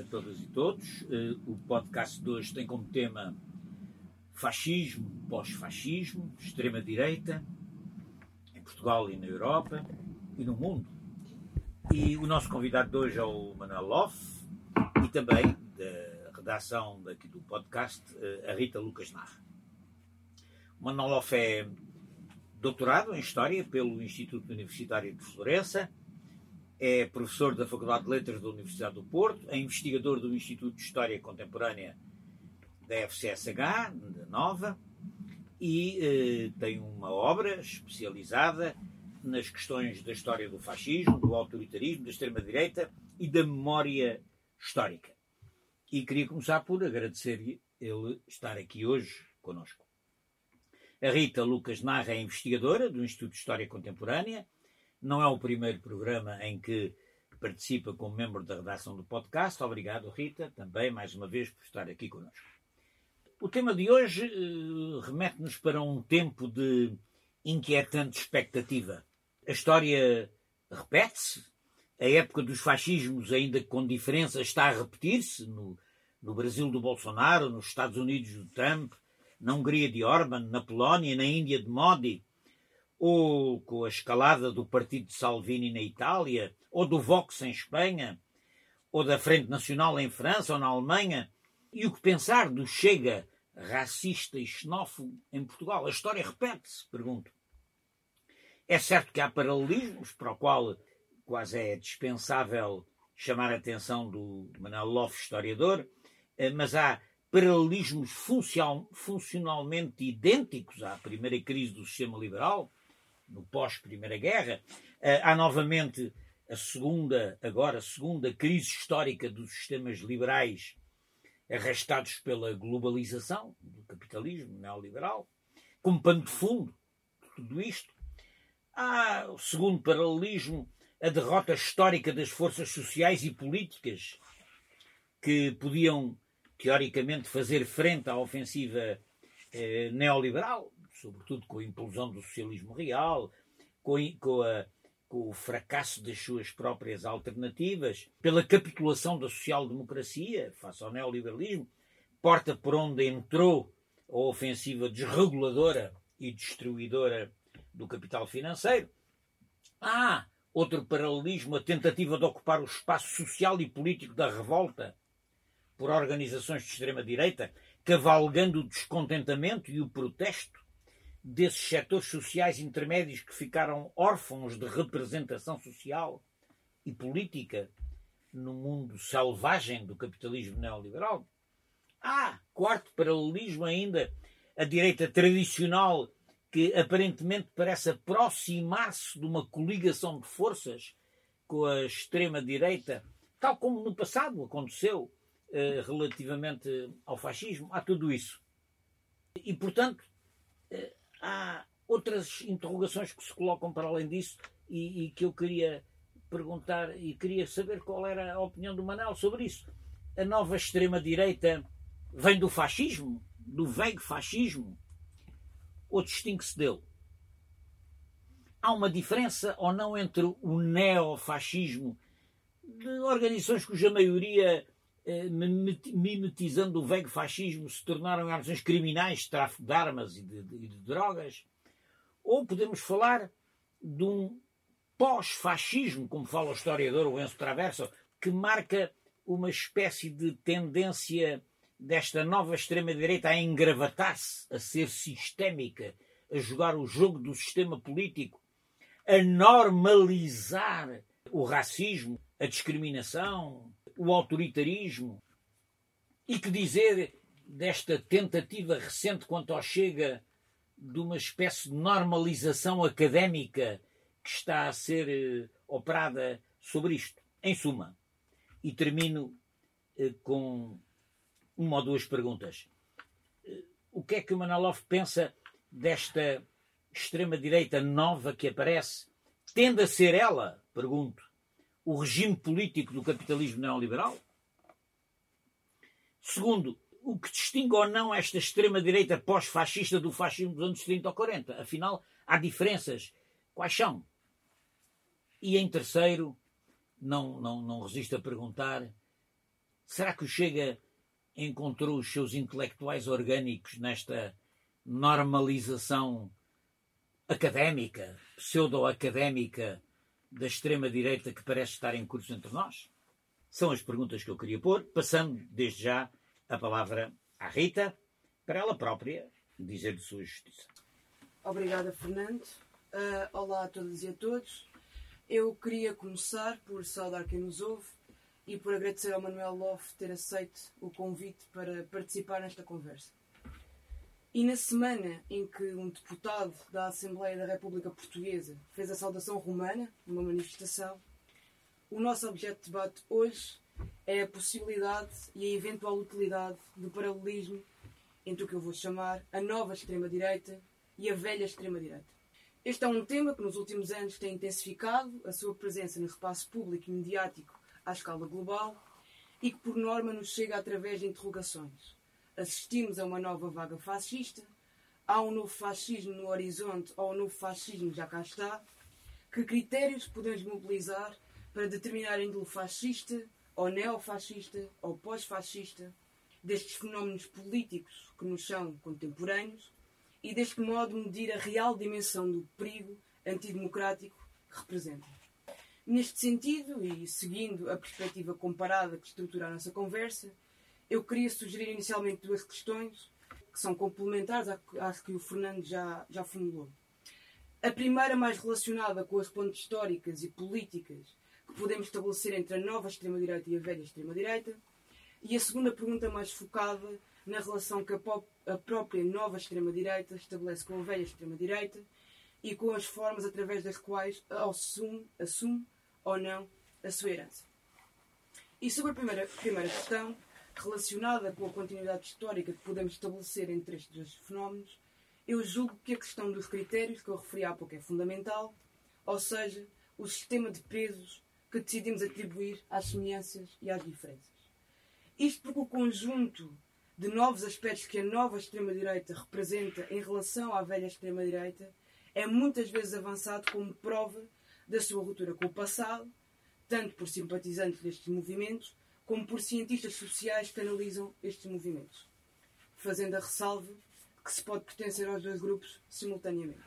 a todas e todos. Eh, o podcast de hoje tem como tema fascismo, pós-fascismo, extrema-direita, em Portugal e na Europa e no mundo. E o nosso convidado de hoje é o Manuel Loff e também da redação daqui do podcast, eh, a Rita Lucas Narra. O Manuel Loff é doutorado em História pelo Instituto Universitário de Florença é professor da Faculdade de Letras da Universidade do Porto, é investigador do Instituto de História Contemporânea da FCSH, da Nova, e eh, tem uma obra especializada nas questões da história do fascismo, do autoritarismo, da extrema-direita e da memória histórica. E queria começar por agradecer-lhe ele estar aqui hoje conosco. A Rita Lucas Narra é investigadora do Instituto de História Contemporânea, não é o primeiro programa em que participa como membro da redação do podcast. Obrigado, Rita, também mais uma vez por estar aqui connosco. O tema de hoje uh, remete-nos para um tempo de inquietante expectativa. A história repete-se, a época dos fascismos, ainda com diferença, está a repetir-se no, no Brasil do Bolsonaro, nos Estados Unidos do Trump, na Hungria de Orban, na Polónia, na Índia de Modi ou com a escalada do partido de Salvini na Itália, ou do Vox em Espanha, ou da Frente Nacional em França ou na Alemanha, e o que pensar do Chega racista e xenófobo em Portugal? A história repete-se, pergunto. É certo que há paralelismos para o qual quase é dispensável chamar a atenção do Manuel Loff, historiador, eh, mas há paralelismos funcionalmente idênticos à primeira crise do sistema liberal, no pós-Primeira Guerra. Eh, há novamente a segunda, agora, a segunda crise histórica dos sistemas liberais arrastados pela globalização do capitalismo neoliberal, como pano de fundo tudo isto. Há o segundo paralelismo, a derrota histórica das forças sociais e políticas que podiam, teoricamente, fazer frente à ofensiva eh, neoliberal, sobretudo com a implosão do socialismo real, com, com, a, com o fracasso das suas próprias alternativas, pela capitulação da social-democracia face ao neoliberalismo, porta por onde entrou a ofensiva desreguladora e destruidora do capital financeiro. Há outro paralelismo, a tentativa de ocupar o espaço social e político da revolta por organizações de extrema-direita, cavalgando o descontentamento e o protesto desses setores sociais intermédios que ficaram órfãos de representação social e política no mundo selvagem do capitalismo neoliberal. Ah, quarto paralelismo ainda, a direita tradicional que aparentemente parece aproximar-se de uma coligação de forças com a extrema-direita, tal como no passado aconteceu eh, relativamente ao fascismo. Há tudo isso. E, portanto, eh, há outras interrogações que se colocam para além disso e, e, que eu queria perguntar e queria saber qual era a opinião do Manel sobre isso. A nova extrema-direita vem do fascismo? Do velho fascismo? Ou distingue-se dele? Há uma diferença ou não entre o neofascismo de organizações cuja maioria mimetizando o velho fascismo, se tornaram organizações criminais de tráfico de armas e de, de, de drogas. Ou podemos falar de um pós-fascismo, como fala o historiador Enzo Traverso, que marca uma espécie de tendência desta nova extrema-direita a engravatar-se, a ser sistémica, a jogar o jogo do sistema político, a normalizar o racismo, a discriminação, o autoritarismo. E que dizer desta tentativa recente quanto ao Chega de uma espécie de normalização académica que está a ser eh, operada sobre isto? Em suma, e termino eh, com uma ou duas perguntas. Eh, o que é que o Manaloff pensa desta extrema-direita nova que aparece? Tende a ser ela, pergunto, o regime político do capitalismo neoliberal? Segundo, o que distingue ou não esta extrema-direita pós-fascista do fascismo dos anos 30 ou 40. Afinal, há diferenças. Quais são? E em terceiro, não, não, não resisto a perguntar, será que o Chega encontrou os seus intelectuais orgânicos nesta normalização académica, pseudo-académica da extrema-direita que parece estar em curso entre nós? São as perguntas que eu queria pôr, passando desde já a palavra à Rita, para ela própria dizer de sua justiça. Obrigada, Fernando. Uh, olá a todas e a todos. Eu queria começar por saudar quem nos ouve e por agradecer ao Manuel Loff ter aceito o convite para participar nesta conversa. E na semana em que um deputado da Assembleia da República Portuguesa fez a saudação romana numa manifestação, o nosso objeto de debate hoje é a possibilidade e a eventual utilidade do paralelismo entre o que eu vou chamar a nova extrema-direita e a velha extrema-direita. Este é um tema que nos últimos anos tem intensificado a sua presença no espaço público e mediático à escala global e que, por norma, nos chega através de interrogações. Assistimos a uma nova vaga fascista, há um novo fascismo no horizonte ou um novo fascismo já cá está. Que critérios podemos mobilizar para determinar a índole fascista ou neofascista ou pós-fascista destes fenómenos políticos que nos são contemporâneos? e deste modo medir a real dimensão do perigo antidemocrático que representam. Neste sentido, e seguindo a perspectiva comparada que estrutura a nossa conversa, eu queria sugerir inicialmente duas questões que são complementares às que o Fernando já, já formulou. A primeira, mais relacionada com as pontes históricas e políticas que podemos estabelecer entre a nova extrema-direita e a velha extrema-direita, e a segunda pergunta, mais focada na relação que a, a própria nova extrema-direita estabelece com a velha extrema-direita e com as formas através das quais assume, assume ou não a sua herança. E sobre a primeira, primeira questão, relacionada com a continuidade histórica que podemos estabelecer entre estes dois fenómenos, eu julgo que a questão dos critérios que eu referi há pouco é fundamental, ou seja, o sistema de pesos que decidimos atribuir às semelhanças e às diferenças. Isto porque o conjunto de novos aspectos que a nova extrema-direita representa em relação à velha extrema-direita é muitas vezes avançado como prova da sua ruptura com o passado, tanto por simpatizantes destes movimentos como por cientistas sociais que analisam estes movimentos, fazendo a ressalva que se pode pertencer aos dois grupos simultaneamente.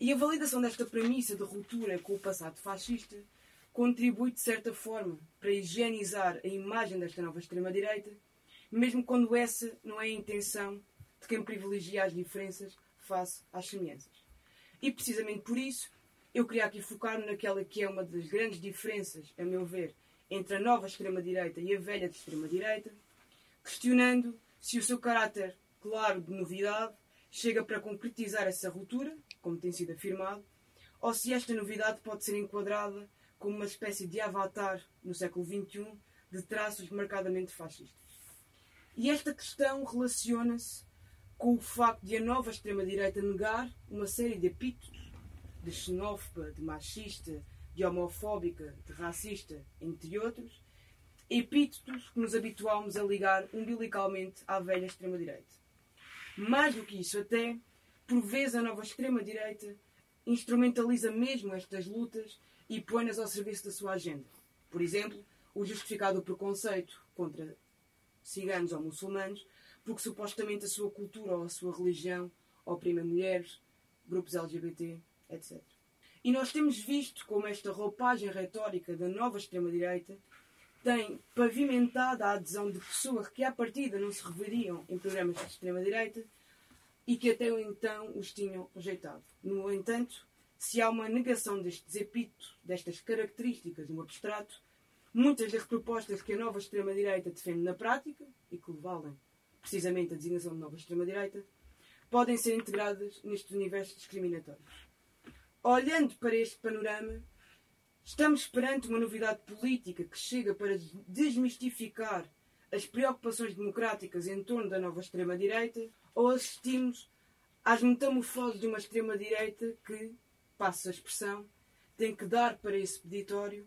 E a validação desta premissa de ruptura com o passado fascista contribui, de certa forma, para higienizar a imagem desta nova extrema-direita mesmo quando essa não é a intenção de quem privilegia as diferenças face às semelhanças. E precisamente por isso, eu queria aqui focar-me naquela que é uma das grandes diferenças, a meu ver, entre a nova extrema-direita e a velha de extrema-direita, questionando se o seu caráter claro de novidade chega para concretizar essa ruptura, como tem sido afirmado, ou se esta novidade pode ser enquadrada como uma espécie de avatar no século XXI de traços marcadamente fascistas. E esta questão relaciona-se com o facto de a nova extrema-direita negar uma série de epítetos de xenófoba, de machista, de homofóbica, de racista, entre outros, epítetos que nos habituámos a ligar umbilicalmente à velha extrema-direita. Mais do que isso, até, por vezes a nova extrema-direita instrumentaliza mesmo estas lutas e põe-nas ao serviço da sua agenda. Por exemplo, o justificado preconceito contra ciganos ou muçulmanos, porque supostamente a sua cultura ou a sua religião oprime mulheres, grupos LGBT, etc. E nós temos visto como esta roupagem retórica da nova extrema-direita tem pavimentado a adesão de pessoas que à partida não se reveriam em programas de extrema-direita e que até então os tinham rejeitado. No entanto, se há uma negação destes epítetos, destas características no abstrato, Muitas das propostas que a nova extrema-direita defende na prática, e que valem precisamente a designação de nova extrema-direita, podem ser integradas neste universo discriminatório. Olhando para este panorama, estamos perante uma novidade política que chega para desmistificar as preocupações democráticas em torno da nova extrema-direita ou assistimos às metamorfoses de uma extrema-direita que, passa a expressão, tem que dar para esse peditório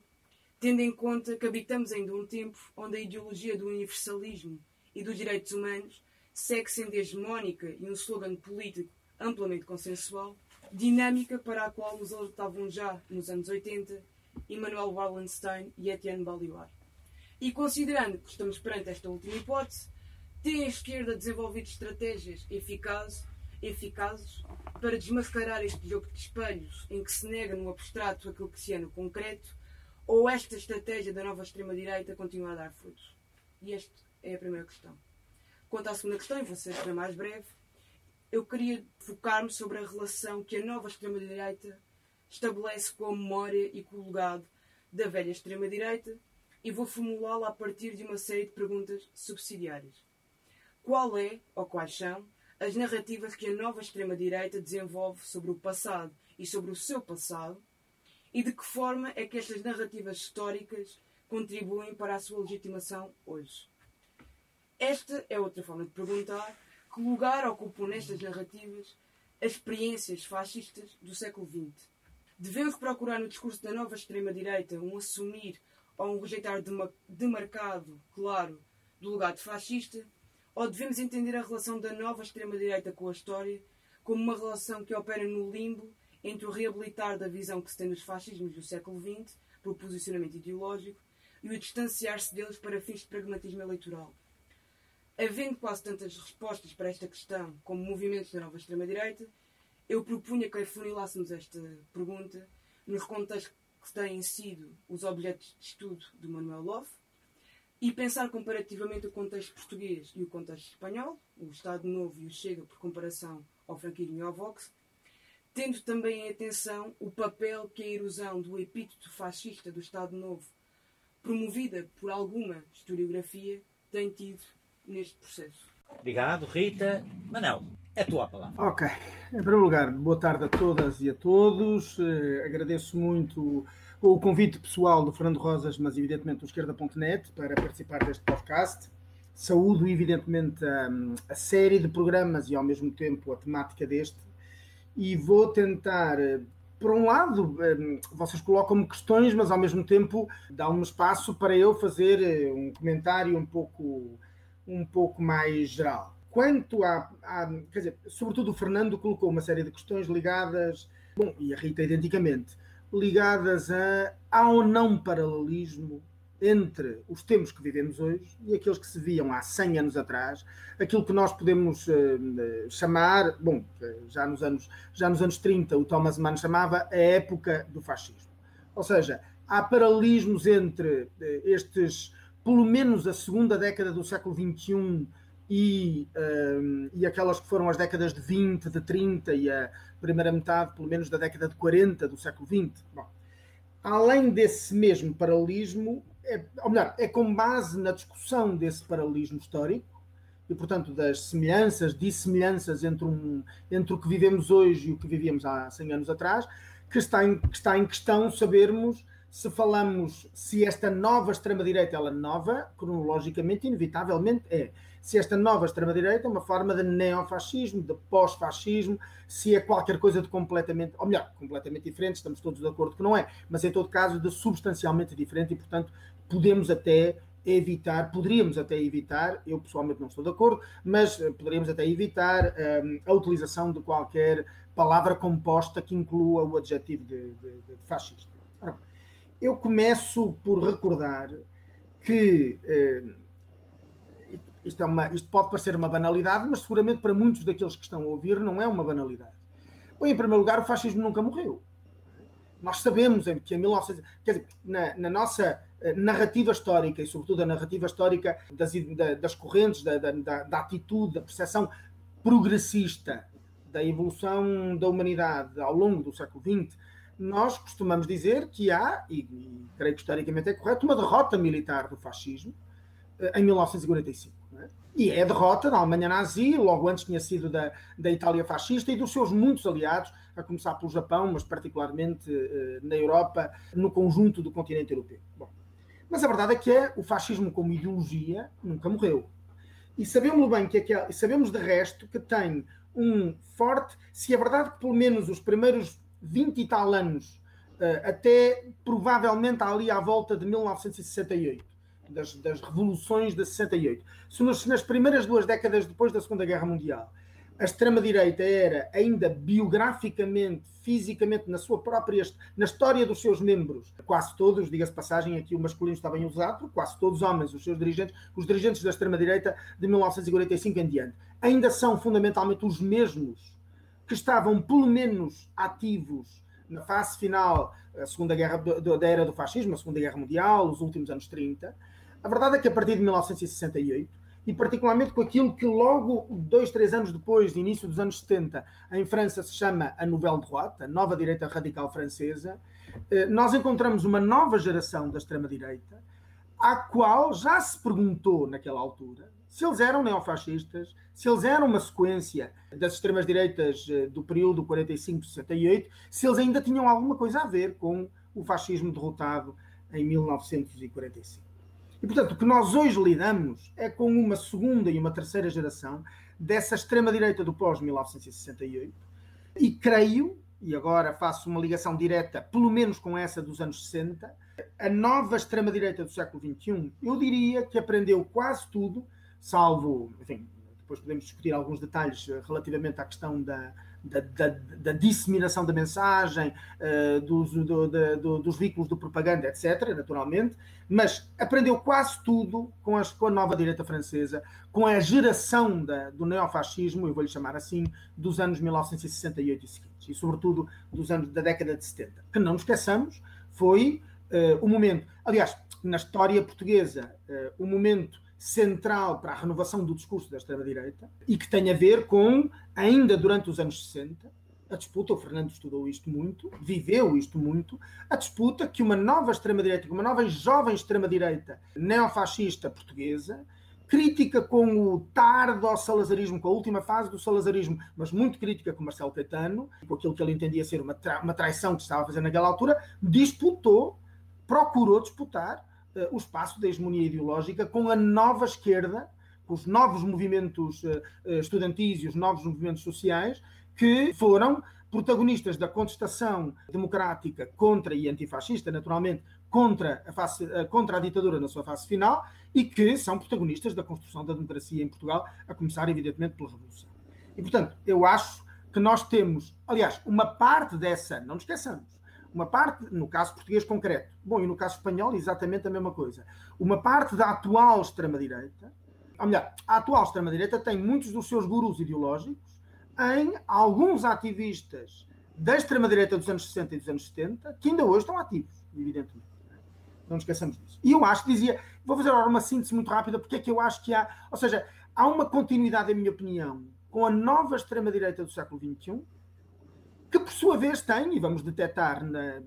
tendo em conta que habitamos ainda um tempo onde a ideologia do universalismo e dos direitos humanos segue sendo hegemónica e um slogan político amplamente consensual, dinâmica para a qual nos alertavam já nos anos 80 Immanuel Wallenstein e Etienne Balibar. E considerando que estamos perante esta última hipótese, tem a esquerda desenvolvido estratégias eficazes, eficazes para desmascarar este jogo de espelhos em que se nega no abstrato aquilo que se é no concreto, ou esta estratégia da nova extrema-direita continua a dar frutos? E esta é a primeira questão. Quanto à segunda questão, e vou ser mais breve, eu queria focar-me sobre a relação que a nova extrema-direita estabelece com a memória e com o legado da velha extrema-direita e vou formulá-la a partir de uma série de perguntas subsidiárias. Qual é, ou quais são, as narrativas que a nova extrema-direita desenvolve sobre o passado e sobre o seu passado e de que forma é que estas narrativas históricas contribuem para a sua legitimação hoje? Esta é outra forma de perguntar que lugar ocupam nestas narrativas as experiências fascistas do século XX Devemos procurar no discurso da nova extrema-direita um assumir ou um rejeitar demarcado, claro, do legado fascista? Ou devemos entender a relação da nova extrema-direita com a história como uma relação que opera no limbo entre o reabilitar da visão que se tem dos fascismos do século XX, por posicionamento ideológico, e o distanciar-se deles para fins de pragmatismo eleitoral? Havendo quase tantas respostas para esta questão como movimentos da nova extrema-direita, eu propunha que afunilássemos esta pergunta nos contextos que têm sido os objetos de estudo de Manuel Love e pensar comparativamente o contexto português e o contexto espanhol, o Estado Novo e o Chega por comparação ao franquismo e ao Vox, tendo também em atenção o papel que a erosão do epíteto fascista do Estado Novo, promovida por alguma historiografia, tem tido neste processo. Obrigado, Rita. Manel. É a tua palavra. Ok. Em primeiro lugar, boa tarde a todas e a todos. Uh, agradeço muito o convite pessoal do Fernando Rosas, mas evidentemente do esquerda.net, para participar deste podcast. Saúdo, evidentemente, a, a, série de programas e, ao mesmo tempo, a temática deste. E vou tentar, eh, por um lado, eh, vocês colocam-me questões, mas, ao mesmo tempo, dá-me espaço para eu fazer um comentário um pouco, um pouco mais geral. Quanto a, a, Quer dizer, sobretudo o Fernando colocou uma série de questões ligadas, bom, e a Rita identicamente, ligadas a, ao não paralelismo entre os tempos que vivemos hoje e aqueles que se viam há 100 anos atrás, aquilo que nós podemos uh, chamar, bom, já nos, anos, já nos anos 30 o Thomas Mann chamava a época do fascismo. Ou seja, há paralelismos entre uh, estes, pelo menos a segunda década do século XXI e, um, e aquelas que foram as décadas de 20, de 30 e a primeira metade, pelo menos, da década de 40 do século XX. Bom, além desse mesmo paralelismo, é, ou melhor, é com base na discussão desse paralelismo histórico e, portanto, das semelhanças, dissemelhanças entre, um, entre o que vivemos hoje e o que vivíamos há 100 anos atrás, que está em, que está em questão sabermos se falamos se esta nova extrema-direita, ela nova, cronologicamente, inevitavelmente é se esta nova extrema-direita é uma forma de neofascismo, de pós-fascismo, se é qualquer coisa de completamente, ou melhor, completamente diferente, estamos todos de acordo que não é, mas em todo caso de substancialmente diferente e, portanto, podemos até evitar, poderíamos até evitar, eu pessoalmente não estou de acordo, mas eh, poderíamos até evitar um, ehm, a utilização de qualquer palavra composta que inclua o adjetivo de, de, de fascista. Eu começo por recordar que. Uh, isto, é uma, isto pode parecer uma banalidade, mas seguramente para muitos daqueles que estão a ouvir não é uma banalidade. Bom, em primeiro lugar, o fascismo nunca morreu. Nós sabemos que em 1900, quer dizer, na, na nossa eh, narrativa histórica e sobretudo a narrativa histórica das, das correntes, da, da, da atitude, da percepção progressista da evolução da humanidade ao longo do século XX, nós costumamos dizer que há, e, e creio que historicamente é correto, uma derrota militar do fascismo eh, em 1945. É? E é a derrota da Alemanha nazi, logo antes tinha sido da, da Itália fascista e dos seus muitos aliados, a começar pelo Japão, mas particularmente uh, na Europa, no conjunto do continente europeu. Bom, mas a verdade é que é, o fascismo como ideologia nunca morreu. E sabemos bem que aquele, sabemos de resto que tem um forte, se é verdade que pelo menos os primeiros 20 e tal anos, uh, até provavelmente ali à volta de 1968, das, das revoluções de 68. Se nos, nas primeiras duas décadas depois da Segunda Guerra Mundial a extrema-direita era ainda biograficamente, fisicamente, na sua própria, na história dos seus membros, quase todos, diga-se passagem, aqui o masculino está bem usado, quase todos homens, os seus dirigentes, os dirigentes da extrema-direita de 1945 em diante, ainda são fundamentalmente os mesmos que estavam pelo menos ativos na fase final, a segunda guerra da era do fascismo, a segunda guerra mundial, os últimos anos 30. A verdade é que a partir de 1968 e particularmente com aquilo que logo dois, três anos depois, de início dos anos 70, em França se chama a Nouvelle Droite, a nova direita radical francesa, eh, nós encontramos uma nova geração da extrema-direita, à qual já se perguntou naquela altura se eles eram neofascistas, se eles eram uma sequência das extremas-direitas eh, do período 45-68, se eles ainda tinham alguma coisa a ver com o fascismo derrotado em 1945. E, portanto, o que nós hoje lidamos é com uma segunda e uma terceira geração dessa extrema-direita do pós-1968. E creio, e agora faço uma ligação direta, pelo menos com essa dos anos 60, a nova extrema-direita do século XXI, eu diria que aprendeu quase tudo, salvo, enfim, depois podemos discutir alguns detalhes relativamente à questão da, da, da, da, disseminação da mensagem, uh, dos, do, do, dos veículos de propaganda, etc., naturalmente, mas aprendeu quase tudo com, as, com a nova direita francesa, com a geração da, do neofascismo, eu vou-lhe chamar assim, dos anos 1968 e seguintes, e sobretudo dos anos da década de 70, que não nos esqueçamos, foi uh, o momento, aliás, na história portuguesa, uh, o momento central para a renovação do discurso da extrema-direita e que tem a ver com, ainda durante os anos 60, a disputa, o Fernando estudou isto muito, viveu isto muito, a disputa que uma nova extrema-direita, uma nova jovem extrema-direita neofascista portuguesa, crítica com o tardo ao salazarismo, com a última fase do salazarismo, mas muito crítica com Marcelo Caetano, com aquilo que ele entendia ser uma, tra uma traição que estava a fazer naquela altura, disputou, procurou disputar o espaço da hegemonia ideológica com a nova esquerda, com os novos movimentos uh, estudantis e os novos movimentos sociais, que foram protagonistas da contestação democrática contra e antifascista, naturalmente, contra a, face, contra a ditadura na sua fase final e que são protagonistas da construção da democracia em Portugal, a começar, evidentemente, pela Revolução. E, portanto, eu acho que nós temos, aliás, uma parte dessa, não nos esqueçamos, uma parte, no caso português concreto, bom, e no caso espanhol, exatamente a mesma coisa. Uma parte da atual extrema-direita, ou melhor, a atual extrema-direita tem muitos dos seus gurus ideológicos em alguns ativistas da extrema-direita dos anos 60 e dos anos 70 que ainda hoje estão ativos, evidentemente. Não nos esqueçamos disso. E eu acho que dizia, vou fazer agora uma síntese muito rápida, porque é que eu acho que há, ou seja, há uma continuidade, em minha opinião, com a nova extrema-direita do século XXI, que por sua vez tem, e vamos detectar na,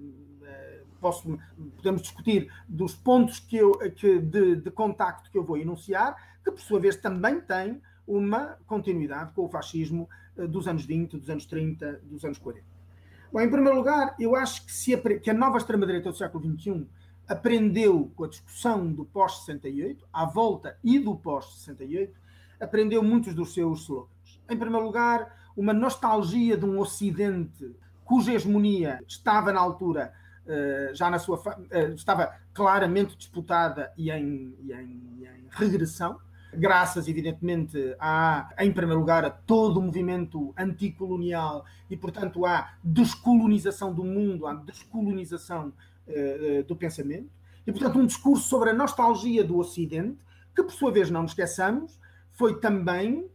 posso, podemos discutir dos pontos que eu, que de, de contacto que eu vou enunciar, que por sua vez também tem uma continuidade com o fascismo eh, dos anos 20, dos anos 30, dos anos 40. Bom, em primeiro lugar, eu acho que, se, que a nova extrema-direita do século XXI aprendeu com a discussão do pós-68, à volta e do pós-68, aprendeu muitos dos seus slogans. Em primeiro lugar, uma nostalgia de um Ocidente cuja hegemonia estava na altura eh, já na sua eh, estava claramente disputada e em, e em, e em regressão, graças, evidentemente, a, em primeiro lugar, a todo o movimento anticolonial e, portanto, à descolonização do mundo, à descolonização uh, do pensamento. E, portanto, um discurso sobre a nostalgia do Ocidente, que, por sua vez, não nos esqueçamos, foi também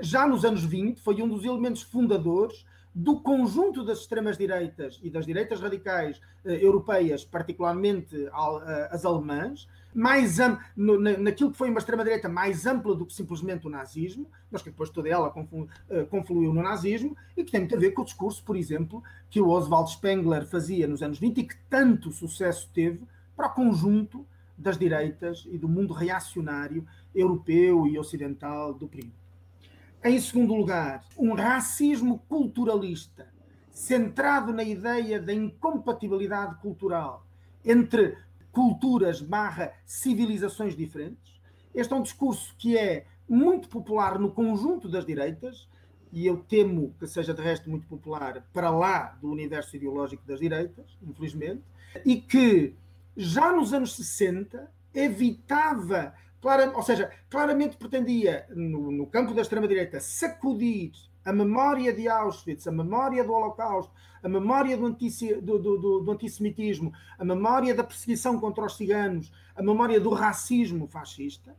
já nos anos 20, foi um dos elementos fundadores do conjunto das extremas-direitas e das direitas radicais eh, europeias, particularmente eh, as alemãs, mais no, naquilo que foi uma extrema-direita mais ampla do que simplesmente o nazismo, mas que depois toda ela conflu, confluiu no nazismo, e que tem muito a ver com o discurso, por exemplo, que o Oswald Spengler fazia nos anos 20 e que tanto sucesso teve para o conjunto das direitas e do mundo reacionário europeu e ocidental do período. Em segundo lugar, um racismo culturalista, centrado na ideia da incompatibilidade cultural entre culturas barra civilizações diferentes. Este é um discurso que é muito popular no conjunto das direitas, e eu temo que seja de resto muito popular para lá do universo ideológico das direitas, infelizmente, e que já nos anos 60 evitava, clara, ou seja, claramente pretendia, no, no campo da extrema-direita, sacudir a memória de Auschwitz, a memória do Holocausto, a memória do, do, do, do, antissemitismo, a memória da perseguição contra os ciganos, a memória do racismo fascista,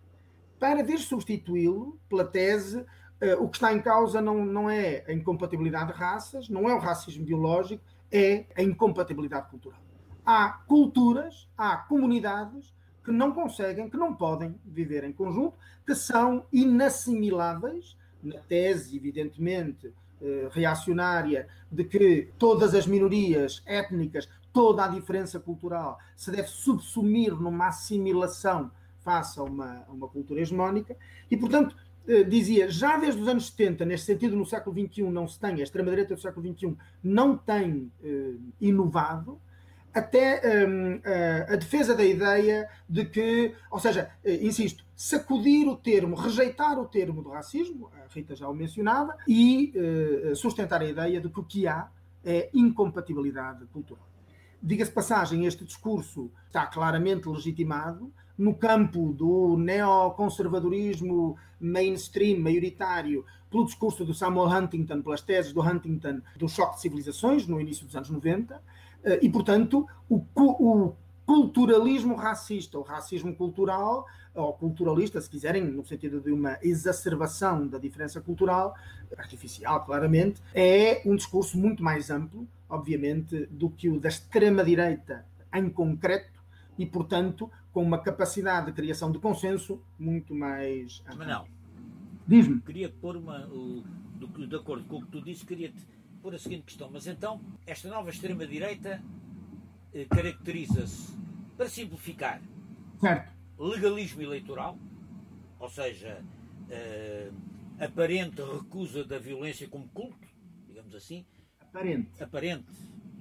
para vir substituí-lo pela tese uh, o que está em causa não, não é a incompatibilidade de raças, não é o racismo biológico, é a incompatibilidade cultural. Há culturas, há comunidades que não conseguem, que não podem viver em conjunto, que são inassimiláveis na tese, evidentemente, eh, reacionária de que todas as minorias étnicas, toda a diferença cultural se deve subsumir numa assimilação face a uma, a uma cultura hegemónica, e, portanto, eh, dizia, já desde os anos 70, neste sentido, no século XXI não se tem, a extrema-direita do século XXI não tem eh, inovado, até um, a, a, defesa da ideia de que, ou seja, eh, insisto, sacudir o termo, rejeitar o termo do racismo, a Rita já o mencionava, e uh, sustentar a ideia de que o que há é incompatibilidade cultural. Diga-se passagem, este discurso está claramente legitimado no campo do neoconservadorismo mainstream, maioritário, pelo discurso do Samuel Huntington, pelas teses do Huntington do choque de civilizações, no início dos anos 90, eh, e, portanto, o, o culturalismo racista, o racismo cultural, ou culturalista, se quiserem, no sentido de uma exacerbação da diferença cultural, artificial, claramente, é um discurso muito mais amplo, obviamente, do que o da extrema-direita em concreto e, portanto, com uma capacidade de criação de consenso muito mais. Mas não. Diz-me. Queria pôr uma. de acordo com o que tu disse, queria-te pôr a seguinte questão. Mas então, esta nova extrema-direita eh, caracteriza-se, para simplificar, certo. legalismo eleitoral, ou seja, eh, aparente recusa da violência como culto, digamos assim. Aparente. Aparente.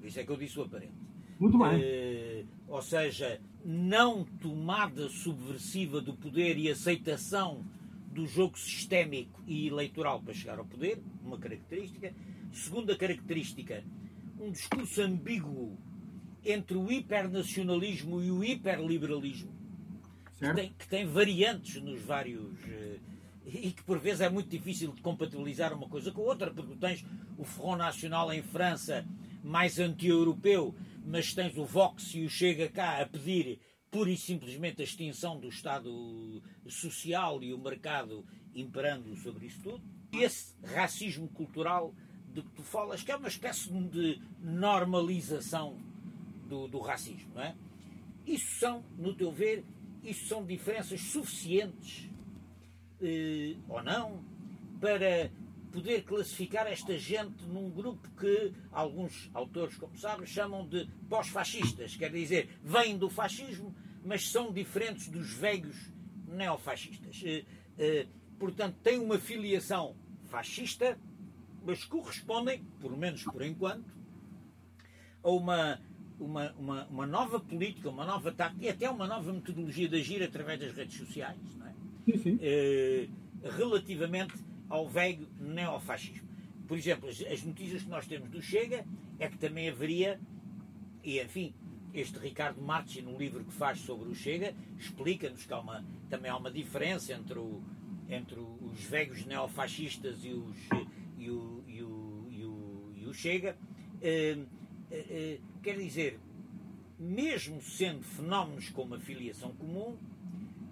Isso é que eu disse o aparente. Muito bem. Eh, ou seja, não tomada subversiva do poder e aceitação do jogo sistémico e eleitoral para chegar ao poder, uma característica. Segunda característica, um discurso ambíguo entre o hipernacionalismo e o hiperliberalismo, que tem, que tem, variantes nos vários. Eh, e que por vezes é muito difícil de compatibilizar uma coisa com a outra, porque tens o Front Nacional em França mais anti-europeu, mas tens o Vox e o Chega cá a pedir pura e simplesmente a extinção do Estado social e o mercado imperando sobre isso tudo. Esse racismo cultural de que tu falas, que é uma espécie de normalização do, do racismo, não é? Isso são, no teu ver, isso são diferenças suficientes eh, ou não para poder classificar esta gente num grupo que alguns autores, como sabes, chamam de pós-fascistas, quer dizer, vêm do fascismo, mas são diferentes dos velhos neofascistas. Eh, eh, portanto, têm uma filiação fascista, mas correspondem, pelo menos por enquanto, a uma, uma, uma, uma nova política, uma nova tática e até uma nova metodologia de agir através das redes sociais, não é? Sim, sim. Eh, relativamente ao velho neofascismo. Por exemplo, as, as notícias que nós temos do Chega é que também haveria, e enfim, este Ricardo Marchi, no livro que faz sobre o Chega, explica-nos que há uma, também há uma diferença entre, o, entre os velhos neofascistas e os, e o, e o, e o, e o Chega. Uh, uh, quer dizer, mesmo sendo fenómenos com uma filiação comum,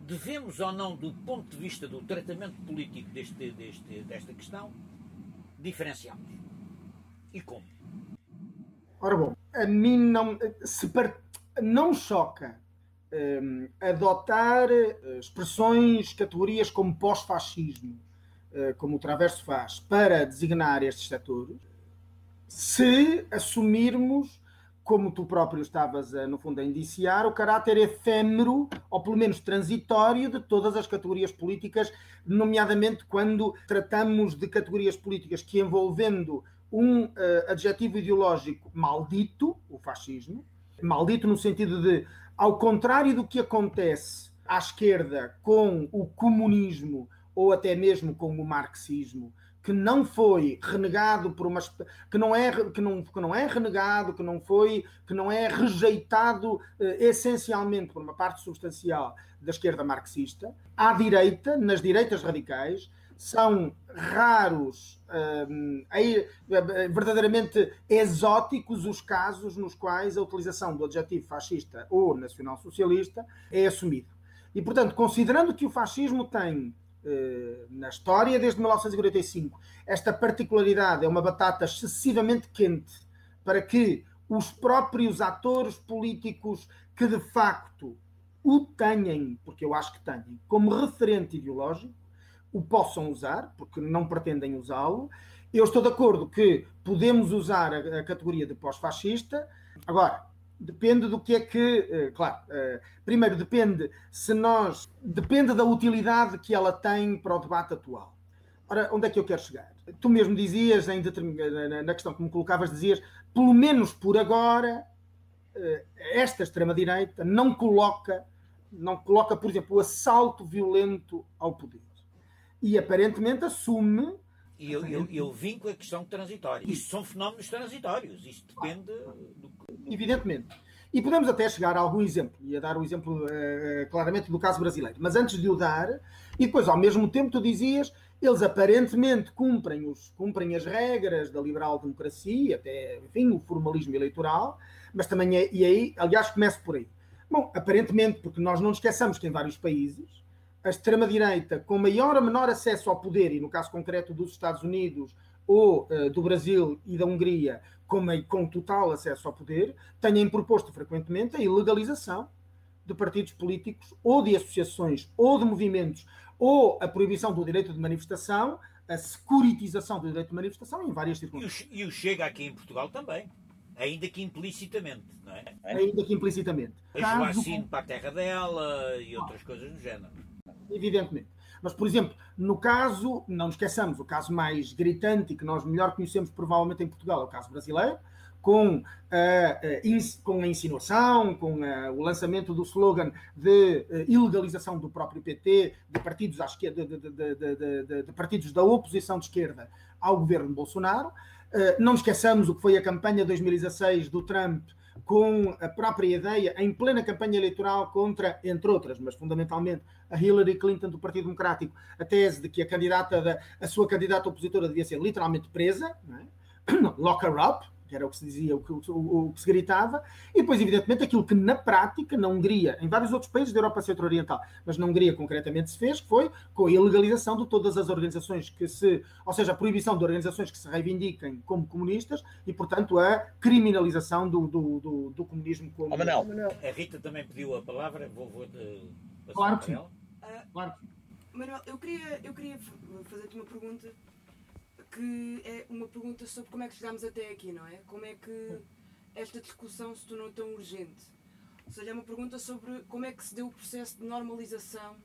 devemos ou não, do ponto de vista do tratamento político deste, deste, desta questão, diferenciá-los. E como? Ora bom, a mim não, se não choca um, adotar uh, expressões, categorias como pós-fascismo, como o Traverso faz, para designar estes setores, se assumirmos, como tu próprio estavas, no fundo, a indiciar, o caráter efêmero, ou pelo menos transitório, de todas as categorias políticas, nomeadamente quando tratamos de categorias políticas que envolvendo um uh, adjetivo ideológico maldito, o fascismo, maldito no sentido de, ao contrário do que acontece à esquerda com o comunismo ou até mesmo com o marxismo, que não foi renegado por uma que não é que não, que não é renegado que não foi que não é rejeitado eh, essencialmente por uma parte substancial da esquerda marxista. À direita nas direitas radicais são raros eh, verdadeiramente exóticos os casos nos quais a utilização do adjetivo fascista ou nacional-socialista é assumida. E portanto considerando que o fascismo tem eh, na história desde 1945. Esta particularidade é uma batata excessivamente quente para que os próprios atores políticos que de facto o tenham, porque eu acho que têm, como referente ideológico, o possam usar, porque não pretendem usá-lo. Eu estou de acordo que podemos usar a categoria de pós-fascista. Agora, Depende do que é que, eh, claro, eh, primeiro depende se nós, depende da utilidade que ela tem para o debate atual. Ora, onde é que eu quero chegar? Tu mesmo dizias, em na questão que me colocavas, dizias, pelo menos por agora, eh, esta extrema-direita não coloca, não coloca, por exemplo, o assalto violento ao poder. E aparentemente assume e eu, eu, eu vim com a questão transitória. Isto são fenómenos transitórios. Isto depende do. Evidentemente. E podemos até chegar a algum exemplo, e a dar o um exemplo uh, claramente do caso brasileiro. Mas antes de o dar, e depois ao mesmo tempo tu dizias, eles aparentemente cumprem, os, cumprem as regras da liberal democracia, até, enfim, o formalismo eleitoral, mas também é, e aí, aliás, começo por aí. Bom, aparentemente, porque nós não esqueçamos que em vários países a extrema-direita com maior ou menor acesso ao poder, e no caso concreto dos Estados Unidos ou uh, do Brasil e da Hungria, com, com total acesso ao poder, tenham proposto frequentemente a ilegalização de partidos políticos ou de associações ou de movimentos ou a proibição do direito de manifestação, a securitização do direito de manifestação em várias circunstâncias. E o, Chega aqui em Portugal também. Ainda que implicitamente, não é? Ainda que implicitamente. A Joacine para a terra dela e outras coisas do género evidentemente. Mas, por exemplo, no caso, não nos esqueçamos, o caso mais gritante e que nós melhor conhecemos provavelmente em Portugal é o caso brasileiro, com a, com a insinuação, com a, o lançamento do slogan de ilegalização do próprio PT, de partidos, à esquerda, de, de, de, de partidos da oposição de esquerda ao governo Bolsonaro. Não esqueçamos o que foi a campanha de 2016 do Trump com a própria ideia, em plena campanha eleitoral contra, entre outras, mas fundamentalmente a Hillary Clinton do Partido Democrático, a tese de que a candidata, da, a sua candidata opositora devia ser literalmente presa, é? lock her up, que era o que se dizia, o que, o, o que, se gritava, e depois, evidentemente, aquilo que na prática, na Hungria, em vários outros países da Europa Centro-Oriental, mas na Hungria concretamente se fez, foi com a ilegalização de todas as organizações que se, ou seja, a proibição de organizações que se reivindiquem como comunistas e, portanto, a criminalização do, do, do, do comunismo como. Oh, Manel. A Rita também pediu a palavra, vou, vou uh, claro que sim. Uh, claro. Manuel, eu queria, eu queria fazer-te uma pergunta que é uma pergunta sobre como é que chegámos até aqui, não é? Como é que esta discussão se tornou tão urgente? Ou seja, é uma pergunta sobre como é que se deu o processo de normalização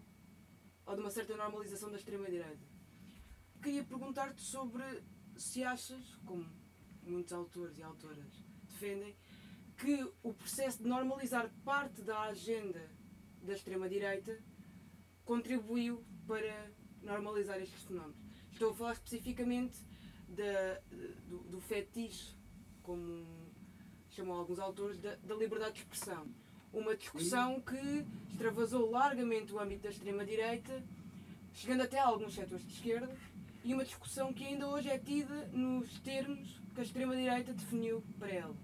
ou de uma certa normalização da extrema-direita. Queria perguntar-te sobre se achas, como muitos autores e autoras defendem, que o processo de normalizar parte da agenda da extrema-direita contribuiu para normalizar estes fenómenos. Estou a falar especificamente da, do, do fetiche, como chamam alguns autores, da, da liberdade de expressão. Uma discussão que extravasou largamente o âmbito da extrema-direita, chegando até a alguns setores de esquerda, e uma discussão que ainda hoje é tida nos termos que a extrema-direita definiu para ela.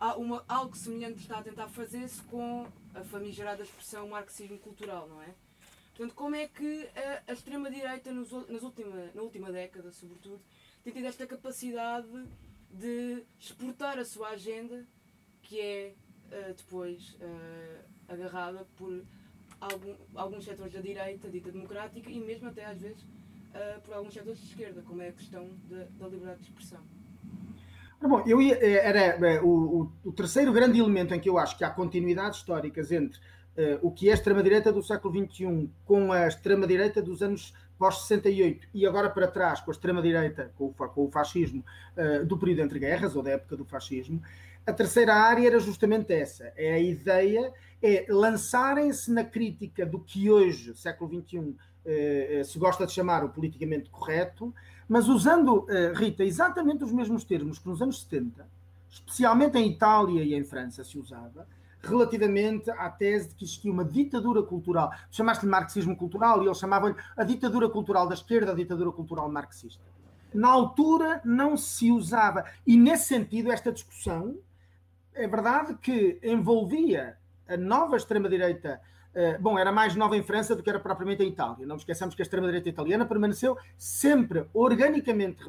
Há uma, algo semelhante está a tentar fazer-se com a famigerada expressão marxismo cultural, não é? Portanto, como é que a, a extrema-direita, nas na última década, sobretudo, tem tido esta capacidade de exportar a sua agenda, que é uh, depois uh, agarrada por algum, alguns setores da direita, dita democrática, e mesmo até às vezes uh, por alguns setores de esquerda, como é a questão de, da liberdade de expressão. Bom, eu ia, eh, era o, o, terceiro grande elemento em que eu acho que há continuidades históricas entre o que é a extrema-direita do século XXI com a extrema-direita dos anos pós-68 e agora para trás com a extrema-direita, com, com, o fascismo uh, do período entre guerras ou da época do fascismo, a terceira área era justamente essa. É a ideia, é lançarem-se na crítica do que hoje, século XXI, uh, se gosta de chamar o politicamente correto, mas usando, Rita, exatamente os mesmos termos que nos anos 70, especialmente em Itália e em França se usava, relativamente à tese de que existia uma ditadura cultural. Chamaste-lhe marxismo cultural e eles chamavam-lhe a ditadura cultural da esquerda, a ditadura cultural marxista. Na altura não se usava, e nesse sentido, esta discussão é verdade que envolvia a nova extrema-direita bom, era mais nova em França do que era propriamente em Itália. Não esqueçamos que a extrema-direita italiana permaneceu sempre organicamente,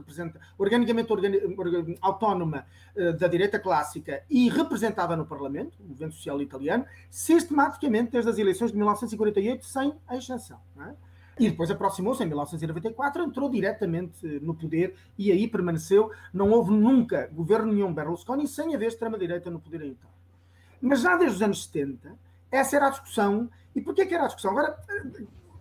organicamente organi, autónoma uh, da direita clássica e representada no Parlamento, o movimento social italiano, sistematicamente desde as eleições de 1948, sem exceção. É? E depois aproximou-se em 1994, entrou diretamente no poder e aí permaneceu. Não houve nunca governo nenhum Berlusconi sem haver extrema-direita no poder em Itália. Mas já desde os anos 70 essa era a discussão. E porquê que era a discussão? Agora,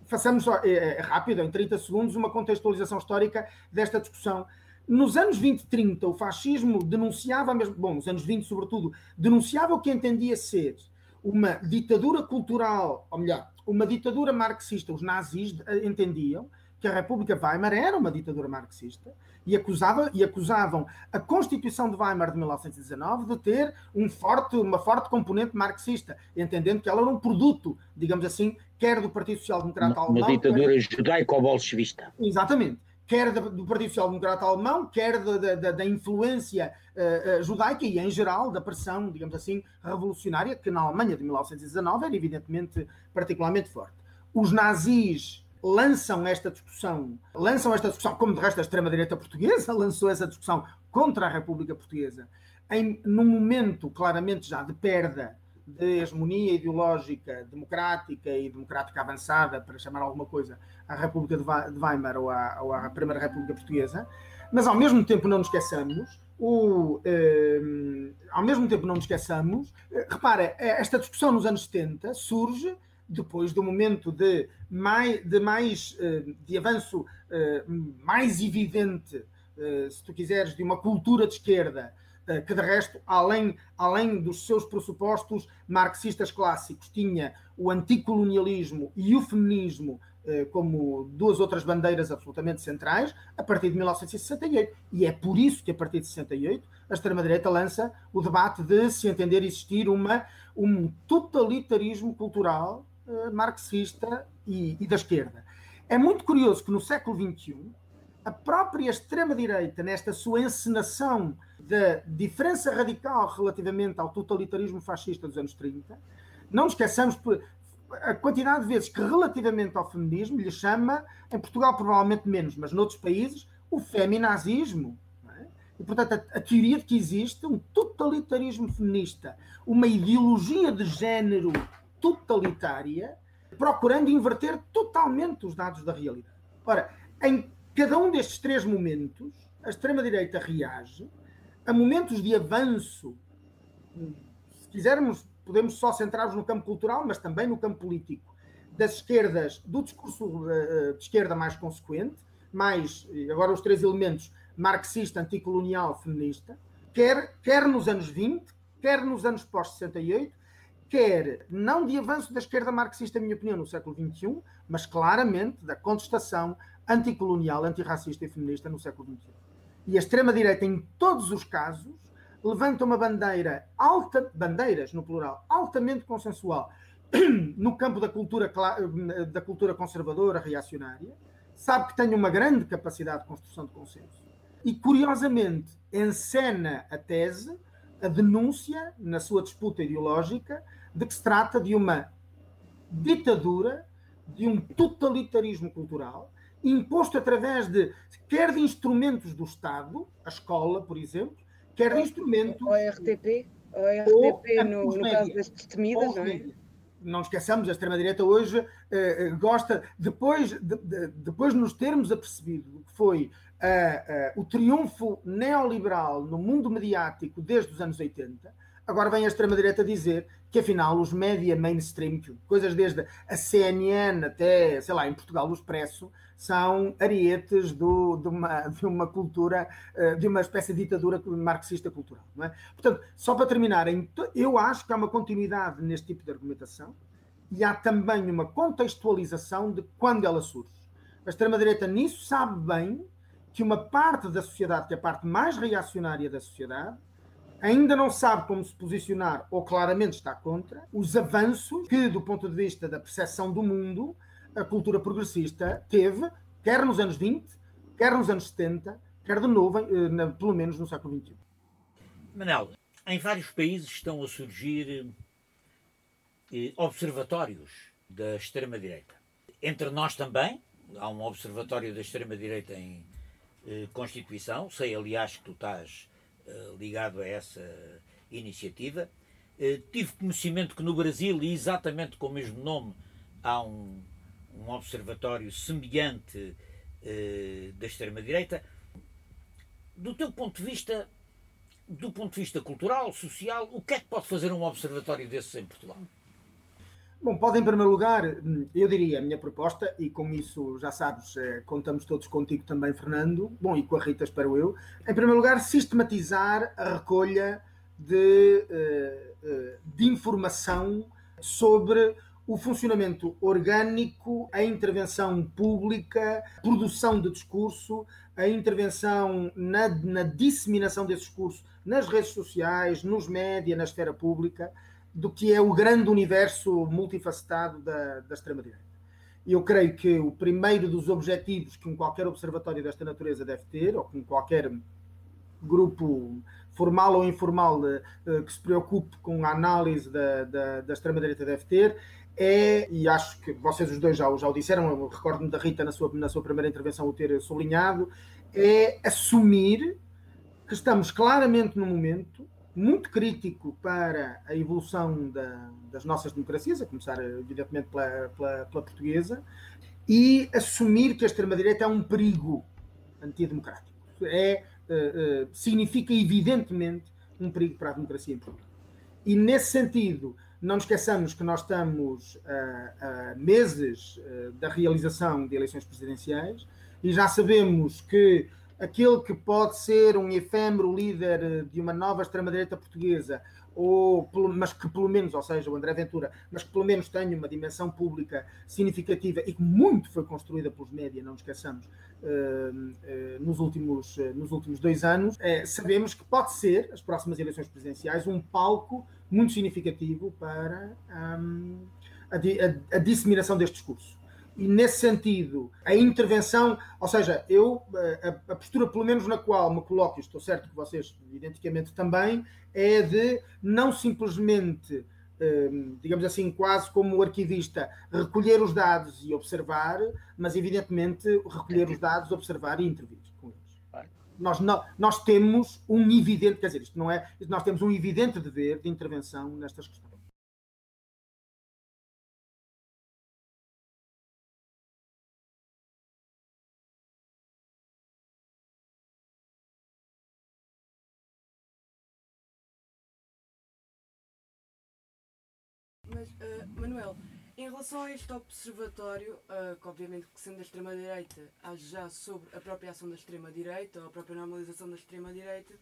façamos é, é, rápido, em 30 segundos, uma contextualização histórica desta discussão. Nos anos 20 e 30, o fascismo denunciava, mesmo, bom, nos anos 20 sobretudo, denunciava o que entendia ser uma ditadura cultural, ou melhor, uma ditadura marxista. Os nazis eh, entendiam que a República Weimar era uma ditadura marxista e, acusava, e acusavam a Constituição de Weimar de 1919 de ter um forte, uma forte componente marxista, entendendo que ela era um produto, digamos assim, quer do Partido Social Democrata Alemão. Uma ditadura quer... judaico-bolchevista. Exatamente. Quer do Partido Social Democrata Alemão, quer da, da, da influência uh, uh, judaica e, em geral, da pressão, digamos assim, revolucionária, que na Alemanha de 1919 era evidentemente particularmente forte. Os nazis lançam esta discussão, lançam esta discussão, como de resto a extrema-direita portuguesa lançou essa discussão contra a República Portuguesa, em, num momento claramente já de perda de hegemonia ideológica democrática e democrática avançada, para chamar alguma coisa, à República de Weimar ou à, ou à Primeira República Portuguesa, mas ao mesmo tempo não nos esqueçamos, o, eh, ao mesmo tempo não nos esqueçamos, eh, repara, esta discussão nos anos 70 surge depois do momento de mais, de, mais, eh, de avanço eh, mais evidente, eh, se tu quiseres, de uma cultura de esquerda, que de resto, além, além dos seus pressupostos marxistas clássicos, tinha o anticolonialismo e o feminismo como duas outras bandeiras absolutamente centrais, a partir de 1968. E é por isso que, a partir de 68, a extrema-direita lança o debate de se entender existir uma, um totalitarismo cultural marxista e, e, da esquerda. É muito curioso que no século XXI, a própria extrema-direita, nesta sua encenação da diferença radical relativamente ao totalitarismo fascista dos anos 30, não esqueçamos a quantidade de vezes que, relativamente ao feminismo, lhe chama, em Portugal provavelmente menos, mas noutros países, o feminazismo. É? E, portanto, a, a, teoria de que existe um totalitarismo feminista, uma ideologia de género totalitária, procurando inverter totalmente os dados da realidade. Ora, em cada um destes três momentos, a extrema-direita reage a momentos de avanço. Se quisermos, podemos só centrar-nos no campo cultural, mas também no campo político, das esquerdas, do discurso eh, de esquerda mais consequente, mais, agora os três elementos, marxista, anticolonial, feminista, quer, quer nos anos 20, quer nos anos pós-68, quer não de avanço da esquerda marxista, na minha opinião, no século XXI, mas claramente da contestação anticolonial, antirracista e feminista no século XXI. E a extrema-direita, em todos os casos, levanta uma bandeira alta, bandeiras no plural, altamente consensual no campo da cultura, da cultura conservadora, reacionária, sabe que tem uma grande capacidade de construção de consenso. E, curiosamente, encena a tese, a denúncia, na sua disputa ideológica, de que se trata de uma ditadura, de um totalitarismo cultural, imposto através de, quer de instrumentos do Estado, a escola, por exemplo, quer de instrumentos. O RTP, o RTP no, no caso das destemidas, não é? Não esqueçamos, a extrema-direita hoje eh, eh, gosta, depois de, de, depois de nos termos apercebido que foi uh, uh, o triunfo neoliberal no mundo mediático desde os anos 80, Agora vem a extrema-direita dizer que afinal os média mainstream, coisas desde a CNN até, sei lá, em Portugal o Expresso, são arietes do, de, uma, de uma cultura, eh, de uma espécie de ditadura marxista cultural. É? Portanto, só para terminar, eu acho que há uma continuidade neste tipo de argumentação e há também uma contextualização de quando ela surge. A extrema-direita nisso sabe bem que uma parte da sociedade, que é a parte mais reacionária da sociedade, ainda não sabe como se posicionar ou claramente está contra os avanços que, do ponto de vista da percepção do mundo, a cultura progressista teve, quer nos anos 20, quer nos anos 70, quer de novo, eh, pelo menos no século XXI. Manel, em vários países estão a surgir eh, observatórios da extrema-direita. Entre nós também, há um observatório da extrema-direita em eh, Constituição, sei aliás que tu estás eh, ligado a essa iniciativa. Eh, tive conhecimento que no Brasil, e exatamente com o mesmo nome, há um, um observatório semelhante eh, da extrema-direita. Do teu ponto de vista, do ponto de vista cultural, social, o que é que pode fazer um observatório desses em Portugal? Bom, pode em primeiro lugar, eu diria a minha proposta, e com isso já sabes, eh, contamos todos contigo também, Fernando, bom, e com a Rita, espero eu. Em primeiro lugar, sistematizar a recolha de, eh, eh, de informação sobre o funcionamento orgânico, a intervenção pública, produção de discurso, a intervenção na, na disseminação desse discurso nas redes sociais, nos média, na esfera pública do que é o grande universo multifacetado da, da extrema-direita. Eu creio que o primeiro dos objetivos que um qualquer observatório desta natureza deve ter, ou que qualquer grupo formal ou informal eh, eh, que se preocupe com a análise da, da, da extrema-direita deve ter, é, e acho que vocês os dois já, já o disseram, recordo-me da Rita na sua, na sua primeira intervenção o ter sublinhado, é assumir que estamos claramente no momento muito crítico para a evolução da, das nossas democracias, a começar, evidentemente, pela, pela, pela portuguesa, e assumir que a extrema-direita é um perigo antidemocrático. É, uh, uh, significa, evidentemente, um perigo para a democracia em Portugal. E, nesse sentido, não esqueçamos que nós estamos a, a meses uh, da realização de eleições presidenciais e já sabemos que aquele que pode ser um efêmero líder eh, de uma nova extrema-direita portuguesa, ou, mas que pelo menos, ou seja, o André Ventura, mas que pelo menos tenha uma dimensão pública significativa e que muito foi construída pelos média, não esqueçamos, uh, uh, nos, últimos, uh, nos últimos dois anos, sabemos que pode ser, as próximas eleições presidenciais, um palco muito significativo para um, a, a, a disseminação deste discurso e nesse sentido, a intervenção, ou seja, eu, eh, a, a, postura pelo menos na qual me coloco, e estou certo que vocês, identicamente também, é de não simplesmente, ehm, digamos assim, quase como o arquivista, recolher os dados e observar, mas evidentemente recolher os dados, observar e intervir com eles. Nós, não, nós temos um evidente, quer dizer, isto não é, nós temos um evidente dever de intervenção nestas questões. Manuel, em relação a este observatório, uh, que obviamente que sendo da extrema-direita, age já sobre a própria ação da extrema-direita, ou a própria normalização da extrema-direita,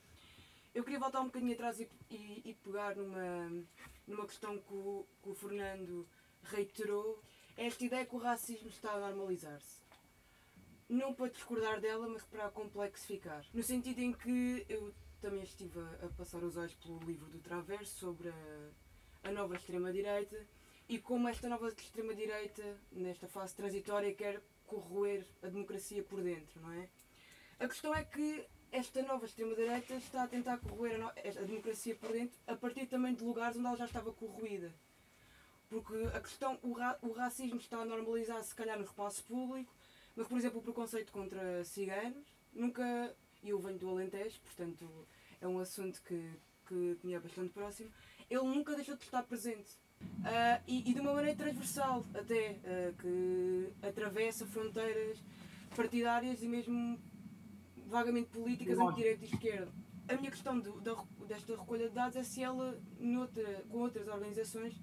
eu queria voltar um bocadinho atrás e, e, e pegar numa, numa questão que o, que o Fernando reiterou, é esta ideia que o racismo está a normalizar-se. Não para discordar dela, mas para a complexificar. No sentido em que eu também estive a, a passar os olhos pelo livro do Traverso sobre a a nova extrema-direita e como esta nova extrema-direita, nesta fase transitória, quer corroer a democracia por dentro, não é? A questão é que esta nova extrema-direita está a tentar corroer a, a, democracia por dentro a partir também de lugares onde ela já estava corroída. Porque a questão, o, ra... o racismo está a normalizar se calhar no espaço público, mas por exemplo o preconceito contra ciganos, nunca, e eu venho do Alentejo, portanto é um assunto que, que me é bastante próximo, ele nunca deixou de estar presente. Uh, e, e, de uma maneira transversal, até, uh, que atravessa fronteiras partidárias e mesmo vagamente políticas entre direita e esquerda. A minha questão do, da, desta recolha de dados é se ela, noutra, com outras organizações,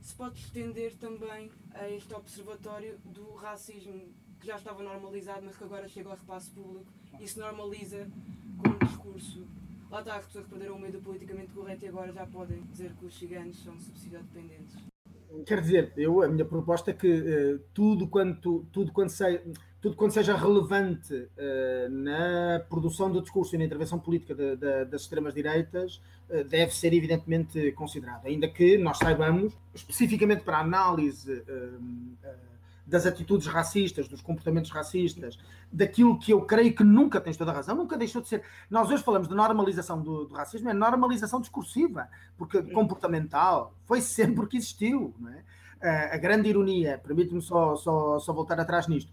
se pode estender também a este observatório do racismo que já estava normalizado, mas que agora chega ao espaço público e se normaliza com um discurso Lá está, as pessoas que perderam o medo politicamente correto e agora já podem dizer que os ciganos são subsídio dependentes. quer dizer, eu, a minha proposta é que uh, tudo, quanto, tudo, quanto se, tudo quanto seja relevante uh, na produção do discurso e na intervenção política de, de, das extremas-direitas uh, deve ser evidentemente considerado, ainda que nós saibamos, especificamente para a análise das atitudes racistas, dos comportamentos racistas, daquilo que eu creio que nunca tens toda a razão, nunca deixou de ser. Nós hoje falamos de normalização do, do racismo, é normalização discursiva, porque comportamental foi sempre que existiu. Não é? a grande ironia, permite-me só, só, só voltar atrás nisto,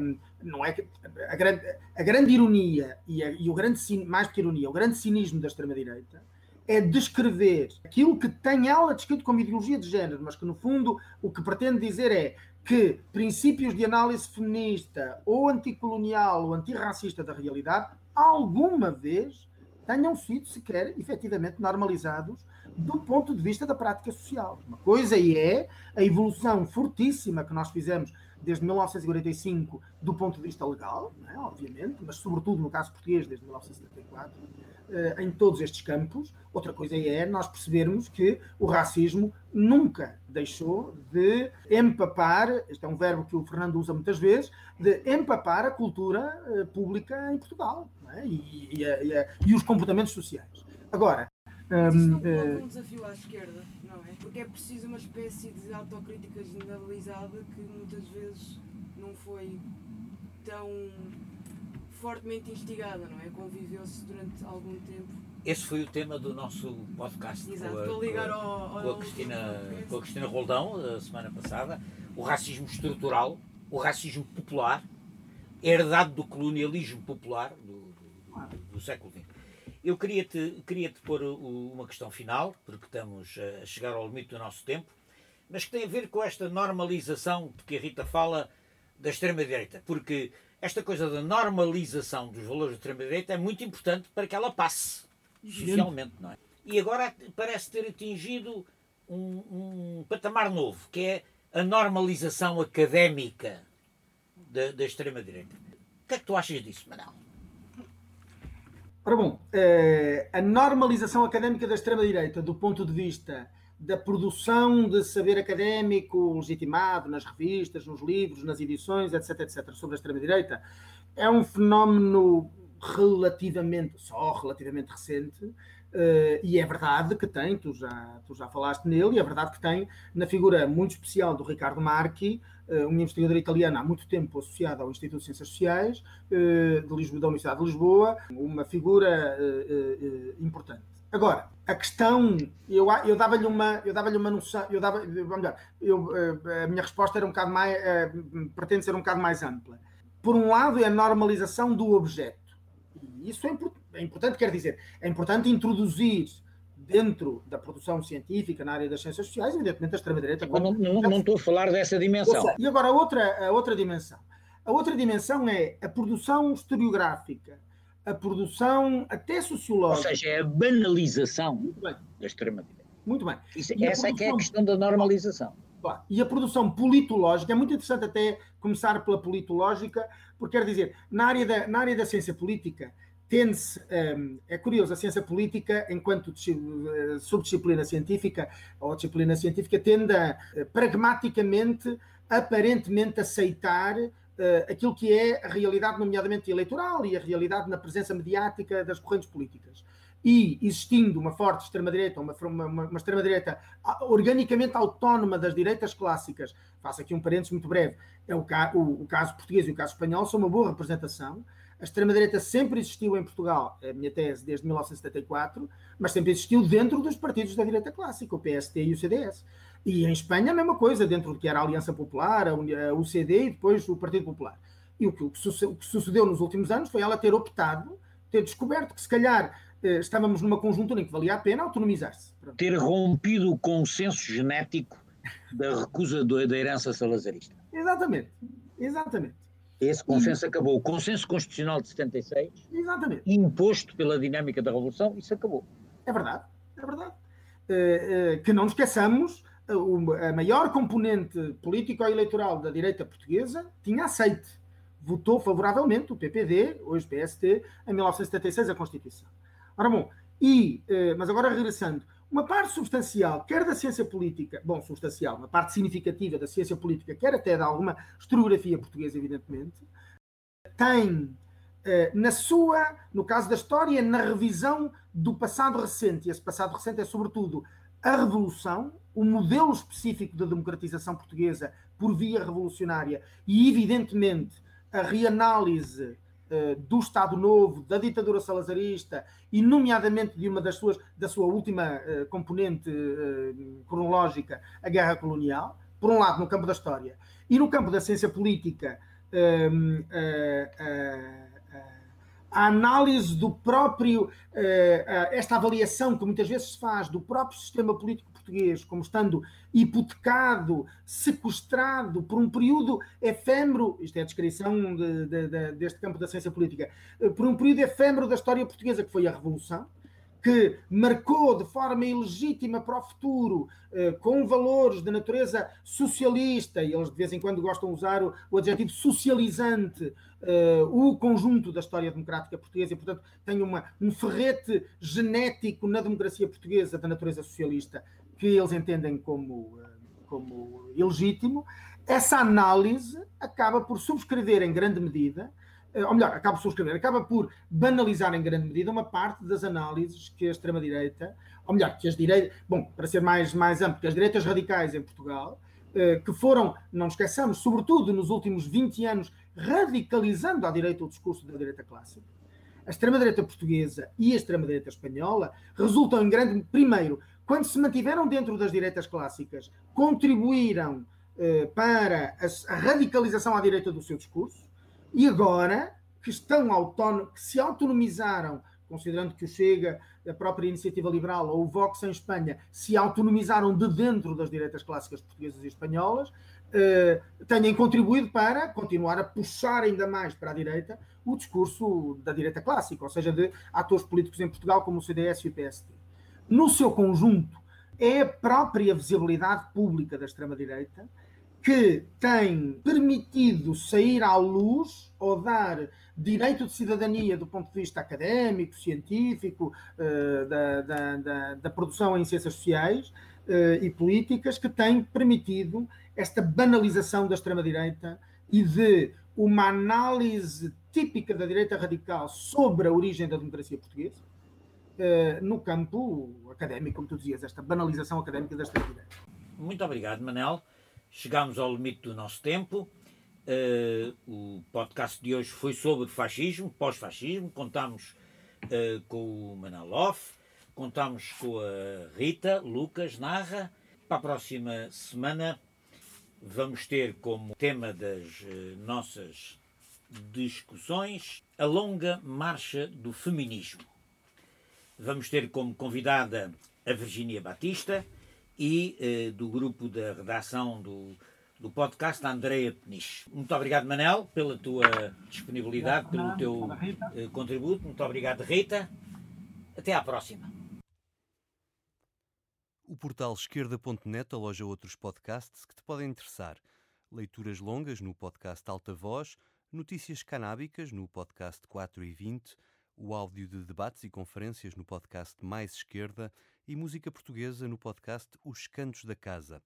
um, não é que a grande, a grande ironia e, a, e o grande mais que ironia, o grande cinismo da extrema-direita é descrever aquilo que tem ela descrito como ideologia de género, mas que no fundo o que pretende dizer é que princípios de análise feminista ou anticolonial ou antirracista da realidade alguma vez tenham sido sequer efetivamente normalizados do ponto de vista da prática social. Uma coisa é a evolução fortíssima que nós fizemos desde 1945 do ponto de vista legal, é? obviamente, mas sobretudo no caso português desde 1974, eh, em todos estes campos. Outra coisa é nós percebermos que o racismo nunca deixou de empapar, este é um verbo que o Fernando usa muitas vezes, de empapar a cultura eh, pública em Portugal é? e, e, e, e, os comportamentos sociais. Agora. Um, isso não uh, um desafio à esquerda, não é? Porque é preciso uma espécie de autocrítica generalizada que muitas vezes não foi tão fortemente instigada, não é? Conviveu-se durante algum tempo. Esse foi o tema do nosso podcast Exato, com, a, ligar com, ao, ao com, a Cristina, com a Cristina Roldão, a semana passada. O racismo estrutural, o racismo popular, herdado do colonialismo popular do, do, do, do século XX. Eu queria-te queria -te pôr uma questão final, porque estamos a chegar ao limite do nosso tempo, mas que tem a ver com esta normalização de que a Rita fala da extrema-direita. Porque esta coisa da normalização dos valores da extrema-direita é muito importante para que ela passe socialmente, não é? E agora parece ter atingido um, um patamar novo, que é a normalização académica da, da extrema-direita. O que é que tu achas disso, Manel? Ora bom, eh, a normalização académica da extrema-direita, do ponto de vista da produção de saber académico legitimado nas revistas, nos livros, nas edições, etc., etc., sobre a extrema-direita, é um fenómeno relativamente, só relativamente recente, uh, e é verdade que tem, tu já, tu já falaste nele, e é verdade que tem na figura muito especial do Ricardo Marchi, uh, um investigador italiano há muito tempo associado ao Instituto de Ciências Sociais uh, de Lisboa, da Universidade de Lisboa, uma figura importante. Agora, a questão, eu, eu dava-lhe uma, eu dava-lhe uma noção, eu dava, melhor, eu, eh, a minha resposta era um bocado mais, uh, pretende ser um bocado mais ampla. Por um lado, é a normalização do objeto. E isso é, é importante, quer dizer, é importante introduzir dentro da produção científica na área das ciências sociais, evidentemente a extrema-direita... Não, não, não, estou a falar dessa dimensão. E agora, a outra, a outra dimensão. A outra dimensão é a produção historiográfica a produção até sociológica. Ou seja, é a banalização da extrema-direita. Muito bem. Isso, essa é que é a questão da normalização. E a produção politológica, é muito interessante até começar pela politológica, porque quer dizer, na área da, na área da ciência política, tende-se, um, é curioso, a ciência política, enquanto eh, subdisciplina científica ou disciplina científica, tende a eh, pragmaticamente, aparentemente aceitar aquilo que é a realidade, nomeadamente eleitoral, e a realidade na presença mediática das correntes políticas. E existindo uma forte extrema-direita, uma, uma, uma extrema-direita organicamente autónoma das direitas clássicas, faço aqui um parênteses muito breve, é o, ca o, o caso português e o caso espanhol são uma boa representação. A extrema-direita sempre existiu em Portugal, é a minha tese, desde 1974, mas sempre existiu dentro dos partidos da direita clássica, o PST e o CDS. E em Espanha a mesma coisa, dentro do que era a Aliança Popular, a UCD e depois o Partido Popular. E o que, o que sucedeu nos últimos anos foi ela ter optado, ter descoberto que se calhar eh, estávamos numa conjuntura em que valia a pena autonomizar-se. Ter rompido o consenso genético da recusa da herança salazarista. Exatamente, exatamente. Esse consenso e... acabou. O consenso constitucional de 76, exatamente. imposto pela dinâmica da Revolução, isso acabou. É verdade, é verdade. Uh, uh, que não nos esqueçamos a maior componente político-eleitoral da direita portuguesa tinha aceite. Votou favoravelmente o PPD, hoje PST, em 1976, a Constituição. Ora bom, e, eh, mas agora regressando, uma parte substancial, quer da ciência política, bom, substancial, uma parte significativa da ciência política, quer até de alguma historiografia portuguesa, evidentemente, tem eh, na sua, no caso da história, na revisão do passado recente. E esse passado recente é, sobretudo, a Revolução, o modelo específico da democratização portuguesa por via revolucionária e, evidentemente, a reanálise uh, do Estado Novo, da ditadura salazarista e, nomeadamente, de uma das suas, da sua última uh, componente uh, cronológica, a guerra colonial, por um lado, no campo da história, e no campo da ciência política, a análise do próprio, esta avaliação que muitas vezes se faz do próprio sistema político português como estando hipotecado, sequestrado por um período efêmero, isto é a descrição de, de, de, deste campo da ciência política, eh, por um período efêmero da história portuguesa, que foi a Revolução, que marcou de forma ilegítima para o futuro, eh, com valores de natureza socialista, e eles de vez em quando gostam de usar o, o adjetivo socializante, eh, o conjunto da história democrática portuguesa, e portanto tem uma, um ferrete genético na democracia portuguesa da natureza socialista, que eles entendem como, eh, como ilegítimo. Essa análise acaba por subscrever em grande medida ou melhor, acaba por subscrever, acaba por banalizar em grande medida uma parte das análises que a extrema-direita, ou melhor, que as direitas, bom, para ser mais, mais amplo, que as direitas radicais em Portugal, eh, que foram, não esqueçamos, sobretudo nos últimos 20 anos, radicalizando à direita o discurso da direita clássica. A extrema-direita portuguesa e a extrema-direita espanhola resultam em grande, primeiro, quando se mantiveram dentro das direitas clássicas, contribuíram eh, para a, a radicalização à direita do seu discurso, e agora que estão autónomos, que se autonomizaram, considerando que o Chega, a própria Iniciativa Liberal ou o Vox em Espanha se autonomizaram de dentro das direitas clássicas portuguesas e espanholas, eh, tenham contribuído para continuar a puxar ainda mais para a direita o discurso da direita clássica, ou seja, de atores políticos em Portugal como o CDS e o PSD. No seu conjunto, é a própria visibilidade pública da extrema-direita que tem permitido sair à luz ou dar direito de cidadania do ponto de vista académico, científico, eh, da, da, da, da produção em ciências sociais eh, e políticas, que tem permitido esta banalização da extrema-direita e de uma análise típica da direita radical sobre a origem da democracia portuguesa, eh, no campo académico, como tu dizias, esta banalização académica da extrema-direita. Muito obrigado, Manel. Chegámos ao limite do nosso tempo. Uh, o podcast de hoje foi sobre fascismo, pós-fascismo. Contámos uh, com o Manaloff, contámos com a Rita Lucas Narra. Para a próxima semana vamos ter como tema das uh, nossas discussões a longa marcha do feminismo. Vamos ter como convidada a Virginia Batista e eh, do grupo da redação do, do podcast, Andreia Peniche. Muito obrigado, Manel, pela tua disponibilidade, pelo teu eh, contributo. Muito obrigado, Rita. Até à próxima. O portal esquerda.net aloja outros podcasts que te podem interessar. Leituras longas no podcast Alta Voz, notícias canábicas no podcast 4 e 20, o áudio de debates e conferências no podcast Mais Esquerda e música portuguesa no podcast Os Cantos da Casa.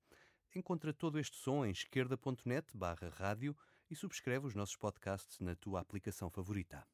Encontra todo este som em esquerda.net barra rádio e subscreve os nossos podcasts na tua aplicação favorita.